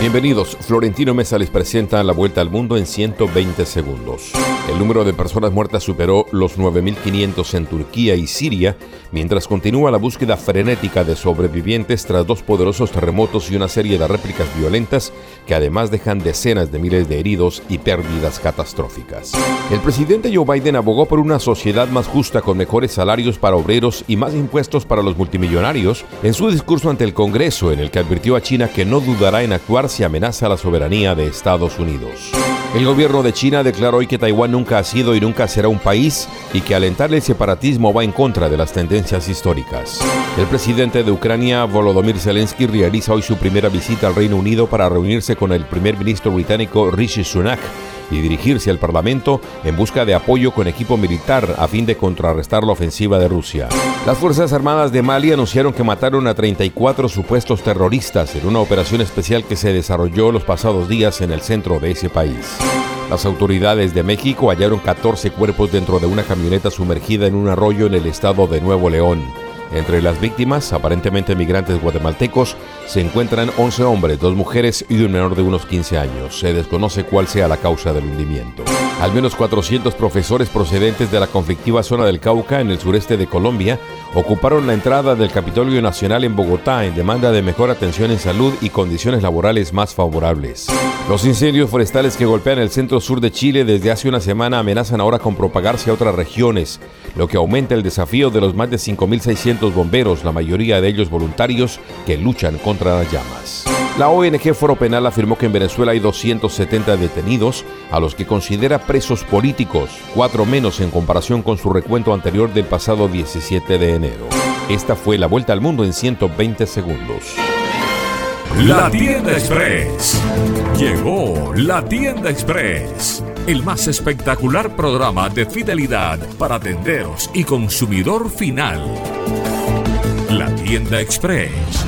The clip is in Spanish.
Bienvenidos, Florentino Mesa les presenta la vuelta al mundo en 120 segundos. El número de personas muertas superó los 9.500 en Turquía y Siria, mientras continúa la búsqueda frenética de sobrevivientes tras dos poderosos terremotos y una serie de réplicas violentas que además dejan decenas de miles de heridos y pérdidas catastróficas. El presidente Joe Biden abogó por una sociedad más justa con mejores salarios para obreros y más impuestos para los multimillonarios en su discurso ante el Congreso en el que advirtió a China que no dudará en actuar si amenaza la soberanía de Estados Unidos. El gobierno de China declaró hoy que Taiwán nunca ha sido y nunca será un país y que alentar el separatismo va en contra de las tendencias históricas. El presidente de Ucrania, Volodymyr Zelensky, realiza hoy su primera visita al Reino Unido para reunirse con el primer ministro británico Rishi Sunak y dirigirse al Parlamento en busca de apoyo con equipo militar a fin de contrarrestar la ofensiva de Rusia. Las Fuerzas Armadas de Mali anunciaron que mataron a 34 supuestos terroristas en una operación especial que se desarrolló los pasados días en el centro de ese país. Las autoridades de México hallaron 14 cuerpos dentro de una camioneta sumergida en un arroyo en el estado de Nuevo León. Entre las víctimas, aparentemente migrantes guatemaltecos, se encuentran 11 hombres, dos mujeres y un menor de unos 15 años. Se desconoce cuál sea la causa del hundimiento. Al menos 400 profesores procedentes de la conflictiva zona del Cauca, en el sureste de Colombia, ocuparon la entrada del Capitolio Nacional en Bogotá en demanda de mejor atención en salud y condiciones laborales más favorables. Los incendios forestales que golpean el centro sur de Chile desde hace una semana amenazan ahora con propagarse a otras regiones, lo que aumenta el desafío de los más de 5.600 bomberos, la mayoría de ellos voluntarios, que luchan contra las llamas. La ONG Foro Penal afirmó que en Venezuela hay 270 detenidos, a los que considera presos políticos, cuatro menos en comparación con su recuento anterior del pasado 17 de enero. Esta fue la vuelta al mundo en 120 segundos. La tienda express. Llegó la tienda express. El más espectacular programa de fidelidad para tenderos y consumidor final. La tienda express